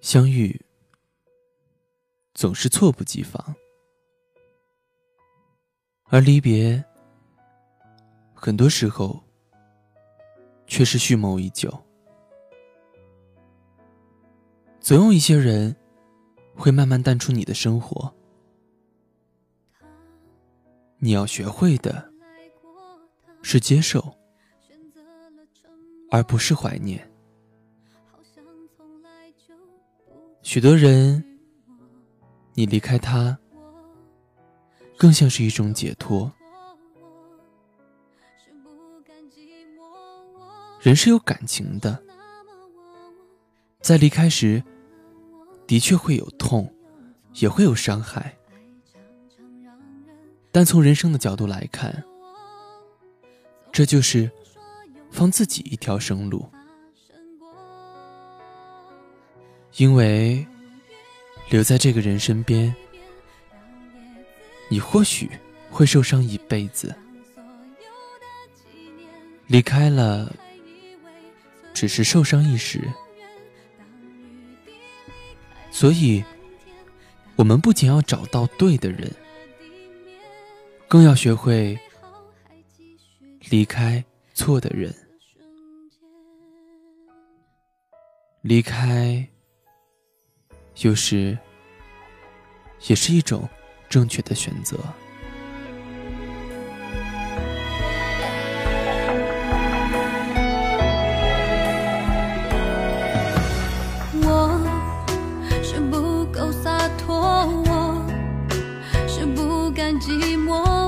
相遇总是猝不及防，而离别很多时候却是蓄谋已久。总有一些人会慢慢淡出你的生活，你要学会的是接受，而不是怀念。许多人，你离开他，更像是一种解脱。人是有感情的，在离开时，的确会有痛，也会有伤害。但从人生的角度来看，这就是放自己一条生路。因为留在这个人身边，你或许会受伤一辈子；离开了，只是受伤一时。所以，我们不仅要找到对的人，更要学会离开错的人，离开。有时也是一种正确的选择。我是不够洒脱我是不甘寂寞。